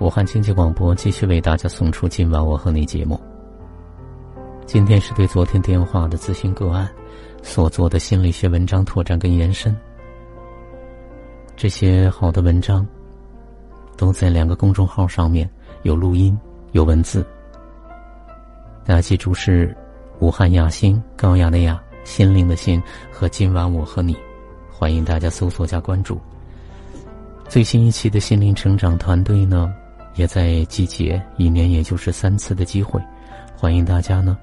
武汉经济广播继续为大家送出今晚我和你节目。今天是对昨天电话的咨询个案所做的心理学文章拓展跟延伸。这些好的文章都在两个公众号上面有录音有文字。大家记住是武汉雅心高雅的雅心灵的心和今晚我和你，欢迎大家搜索加关注。最新一期的心灵成长团队呢？也在集结一年，也就是三次的机会，欢迎大家呢，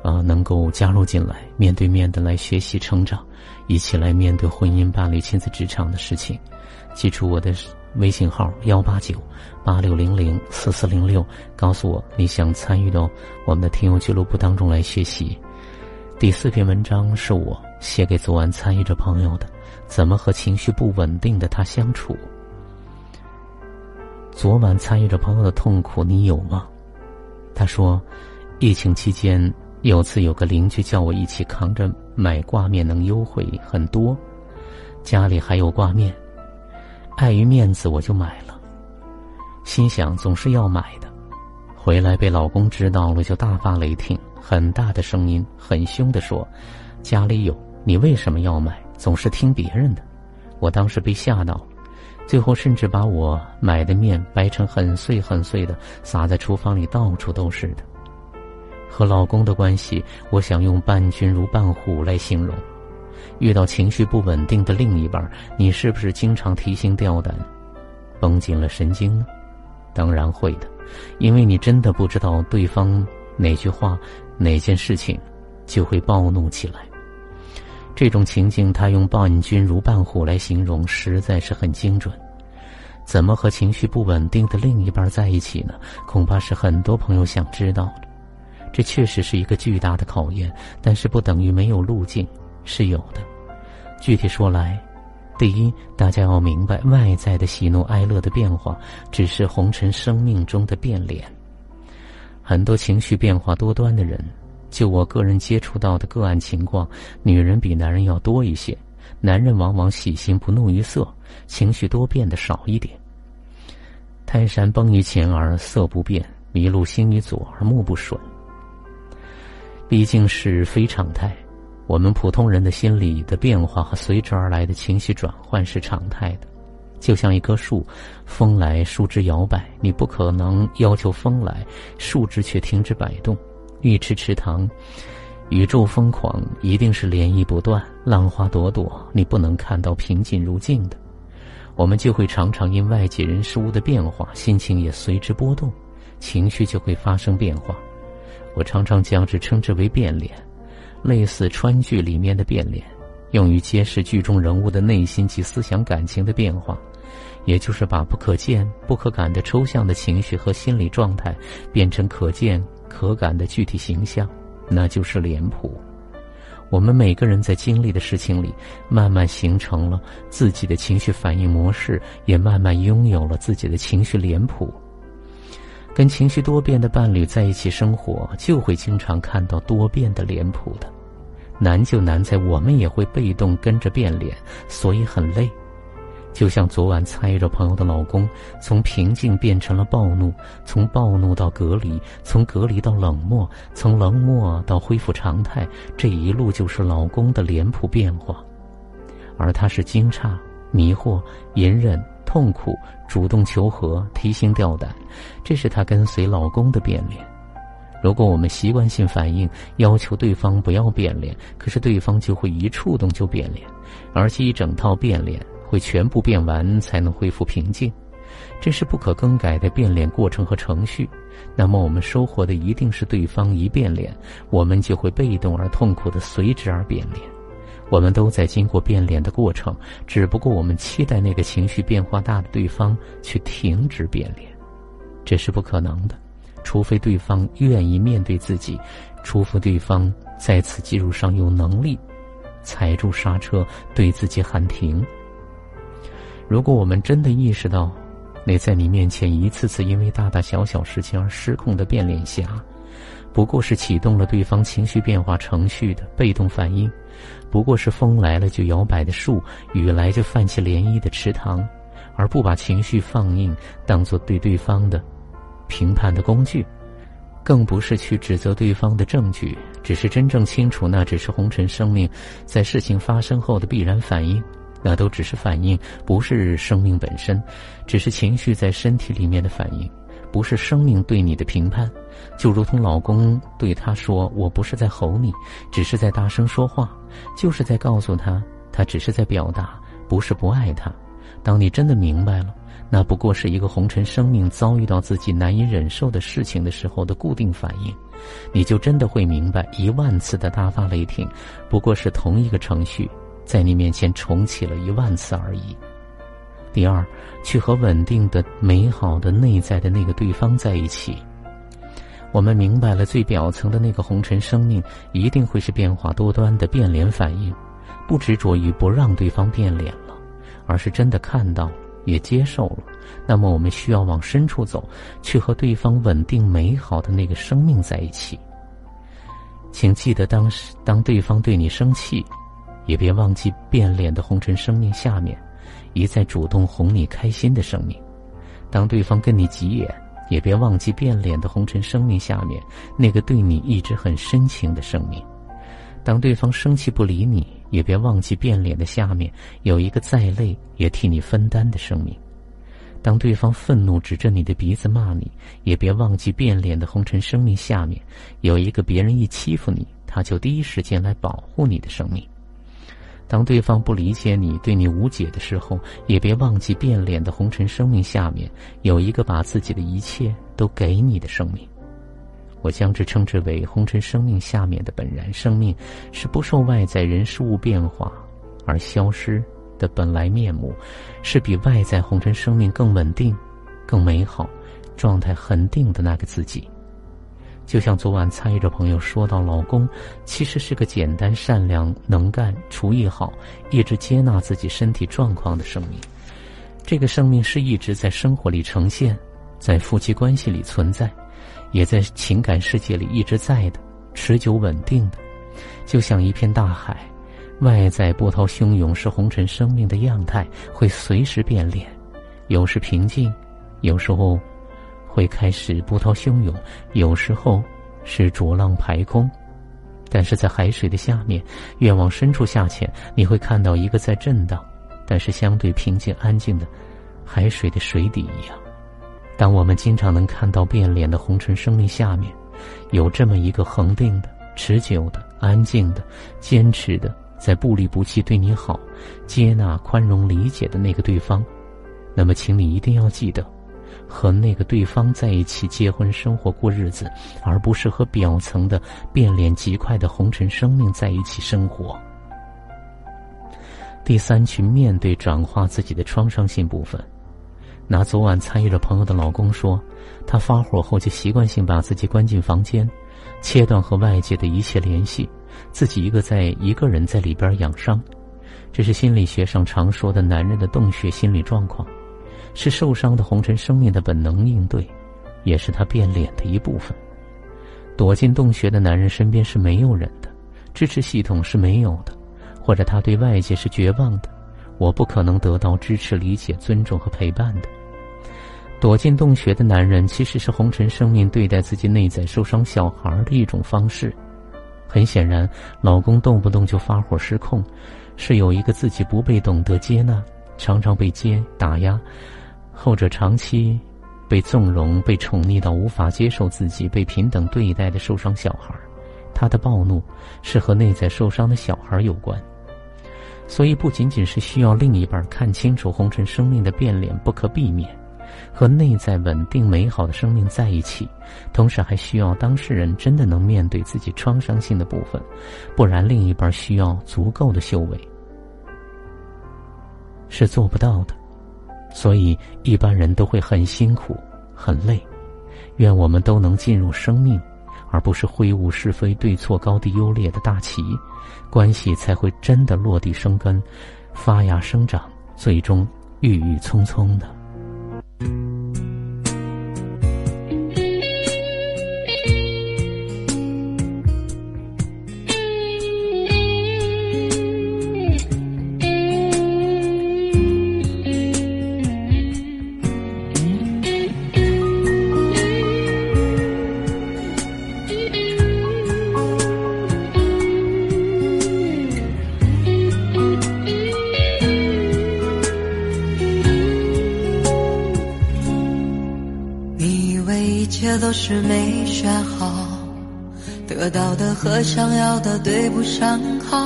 啊，能够加入进来，面对面的来学习成长，一起来面对婚姻、伴侣、亲子、职场的事情。记住我的微信号幺八九八六零零四四零六，告诉我你想参与到我们的听友俱乐部当中来学习。第四篇文章是我写给昨晚参与者朋友的，怎么和情绪不稳定的他相处。昨晚参与着朋友的痛苦，你有吗？他说，疫情期间有次有个邻居叫我一起扛着买挂面，能优惠很多，家里还有挂面，碍于面子我就买了，心想总是要买的，回来被老公知道了就大发雷霆，很大的声音，很凶的说：“家里有，你为什么要买？总是听别人的。”我当时被吓到了。最后甚至把我买的面掰成很碎很碎的，撒在厨房里，到处都是的。和老公的关系，我想用“伴君如伴虎”来形容。遇到情绪不稳定的另一半，你是不是经常提心吊胆，绷紧了神经呢？当然会的，因为你真的不知道对方哪句话、哪件事情，就会暴怒起来。这种情境，他用“伴君如伴虎”来形容，实在是很精准。怎么和情绪不稳定的另一半在一起呢？恐怕是很多朋友想知道的。这确实是一个巨大的考验，但是不等于没有路径，是有的。具体说来，第一，大家要明白，外在的喜怒哀乐的变化，只是红尘生命中的变脸。很多情绪变化多端的人。就我个人接触到的个案情况，女人比男人要多一些，男人往往喜形不怒于色，情绪多变的少一点。泰山崩于前而色不变，麋鹿兴于左而目不损。毕竟是非常态，我们普通人的心理的变化和随之而来的情绪转换是常态的。就像一棵树，风来树枝摇摆，你不可能要求风来，树枝却停止摆动。玉池池塘，宇宙疯狂，一定是涟漪不断，浪花朵朵，你不能看到平静如镜的。我们就会常常因外界人事物的变化，心情也随之波动，情绪就会发生变化。我常常将之称之为变脸，类似川剧里面的变脸，用于揭示剧中人物的内心及思想感情的变化，也就是把不可见、不可感的抽象的情绪和心理状态，变成可见。可感的具体形象，那就是脸谱。我们每个人在经历的事情里，慢慢形成了自己的情绪反应模式，也慢慢拥有了自己的情绪脸谱。跟情绪多变的伴侣在一起生活，就会经常看到多变的脸谱的。难就难在我们也会被动跟着变脸，所以很累。就像昨晚参与着朋友的老公，从平静变成了暴怒，从暴怒到隔离，从隔离到冷漠，从冷漠到恢复常态，这一路就是老公的脸谱变化。而他是惊诧、迷惑、隐忍、痛苦、主动求和、提心吊胆，这是他跟随老公的变脸。如果我们习惯性反应，要求对方不要变脸，可是对方就会一触动就变脸，而且一整套变脸。会全部变完才能恢复平静，这是不可更改的变脸过程和程序。那么我们收获的一定是对方一变脸，我们就会被动而痛苦的随之而变脸。我们都在经过变脸的过程，只不过我们期待那个情绪变化大的对方去停止变脸，这是不可能的，除非对方愿意面对自己，除非对方在此基础上有能力踩住刹车，对自己喊停。如果我们真的意识到，那在你面前一次次因为大大小小事情而失控的变脸侠，不过是启动了对方情绪变化程序的被动反应，不过是风来了就摇摆的树，雨来就泛起涟漪的池塘，而不把情绪放映当做对对方的评判的工具，更不是去指责对方的证据，只是真正清楚那只是红尘生命在事情发生后的必然反应，那都只是反应，不是生命本身，只是情绪在身体里面的反应，不是生命对你的评判。就如同老公对他说：“我不是在吼你，只是在大声说话，就是在告诉他，他只是在表达，不是不爱他。”当你真的明白了，那不过是一个红尘生命遭遇到自己难以忍受的事情的时候的固定反应，你就真的会明白，一万次的大发雷霆，不过是同一个程序在你面前重启了一万次而已。第二，去和稳定的、美好的内在的那个对方在一起。我们明白了，最表层的那个红尘生命一定会是变化多端的变脸反应，不执着于不让对方变脸了。而是真的看到了，也接受了，那么我们需要往深处走，去和对方稳定美好的那个生命在一起。请记得，当时当对方对你生气，也别忘记变脸的红尘生命下面，一再主动哄你开心的生命；当对方跟你急眼，也别忘记变脸的红尘生命下面那个对你一直很深情的生命；当对方生气不理你。也别忘记变脸的下面有一个再累也替你分担的生命。当对方愤怒指着你的鼻子骂你，也别忘记变脸的红尘生命下面有一个别人一欺负你，他就第一时间来保护你的生命。当对方不理解你、对你无解的时候，也别忘记变脸的红尘生命下面有一个把自己的一切都给你的生命。我将之称之为红尘生命下面的本然生命，是不受外在人事物变化而消失的本来面目，是比外在红尘生命更稳定、更美好、状态恒定的那个自己。就像昨晚参与者朋友说到，老公其实是个简单、善良、能干、厨艺好、一直接纳自己身体状况的生命。这个生命是一直在生活里呈现，在夫妻关系里存在。也在情感世界里一直在的，持久稳定的，就像一片大海，外在波涛汹涌是红尘生命的样态，会随时变脸，有时平静，有时候会开始波涛汹涌，有时候是浊浪排空。但是在海水的下面，越往深处下潜，你会看到一个在震荡，但是相对平静安静的海水的水底一样。当我们经常能看到变脸的红尘生命下面，有这么一个恒定的、持久的、安静的、坚持的，在不离不弃对你好、接纳、宽容、理解的那个对方，那么，请你一定要记得，和那个对方在一起结婚生活过日子，而不是和表层的变脸极快的红尘生命在一起生活。第三，去面对转化自己的创伤性部分。拿昨晚参与了朋友的老公说，他发火后就习惯性把自己关进房间，切断和外界的一切联系，自己一个在一个人在里边养伤。这是心理学上常说的男人的洞穴心理状况，是受伤的红尘生命的本能应对，也是他变脸的一部分。躲进洞穴的男人身边是没有人的，支持系统是没有的，或者他对外界是绝望的。我不可能得到支持、理解、尊重和陪伴的。躲进洞穴的男人，其实是红尘生命对待自己内在受伤小孩的一种方式。很显然，老公动不动就发火失控，是有一个自己不被懂得接纳，常常被接打压，后者长期被纵容、被宠溺到无法接受自己被平等对待的受伤小孩。他的暴怒是和内在受伤的小孩有关。所以，不仅仅是需要另一半看清楚红尘生命的变脸不可避免，和内在稳定美好的生命在一起，同时还需要当事人真的能面对自己创伤性的部分，不然另一半需要足够的修为是做不到的。所以，一般人都会很辛苦、很累。愿我们都能进入生命。而不是挥舞是非对错高低优劣的大旗，关系才会真的落地生根、发芽生长，最终郁郁葱葱的。是没选好，得到的和想要的对不上号。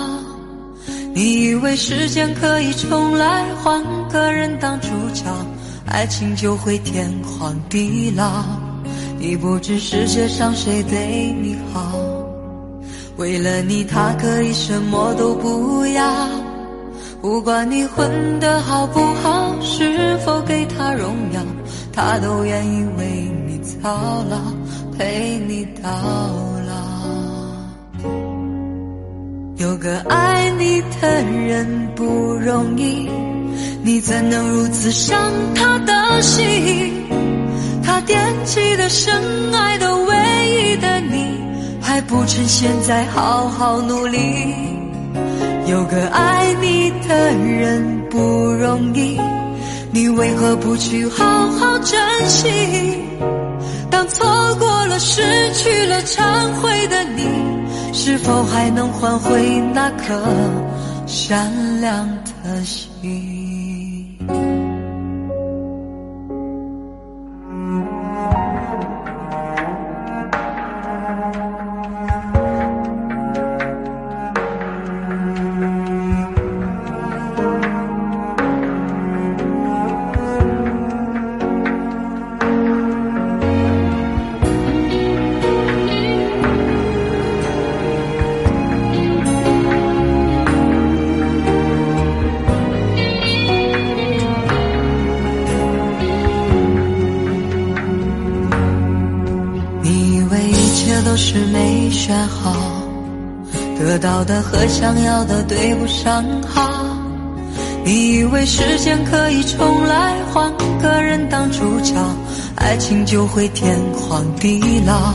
你以为时间可以重来，换个人当主角，爱情就会天荒地老。你不知世界上谁对你好，为了你他可以什么都不要。不管你混得好不好，是否给他荣耀，他都愿意为你操劳，陪你到老。有个爱你的人不容易，你怎能如此伤他的心？他惦记的、深爱的、唯一的你，还不趁现在好好努力。有个爱你的人不容易，你为何不去好好珍惜？失去了、忏悔的你，是否还能换回那颗善良的心？想要的对不上号。你以为时间可以重来，换个人当主角，爱情就会天荒地老。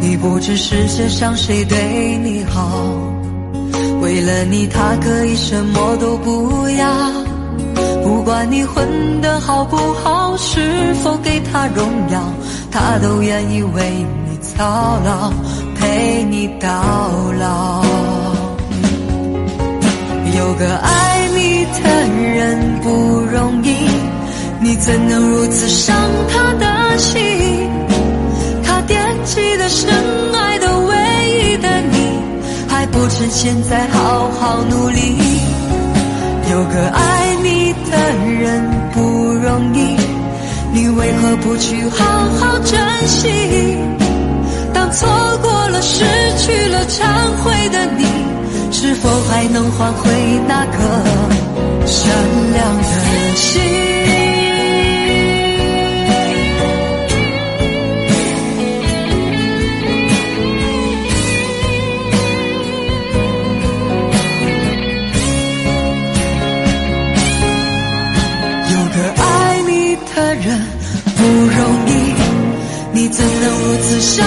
你不知世界上谁对你好，为了你他可以什么都不要。不管你混得好不好，是否给他荣耀，他都愿意为你。操劳，陪你到老。个爱你的人不容易，你怎能如此伤他的心？他惦记的、深爱的、唯一的你，还不趁现在好好努力。有个爱你的人不容易，你为何不去好好珍惜？是否还能换回那颗善良的心？有个爱你的人不容易，你怎能如此伤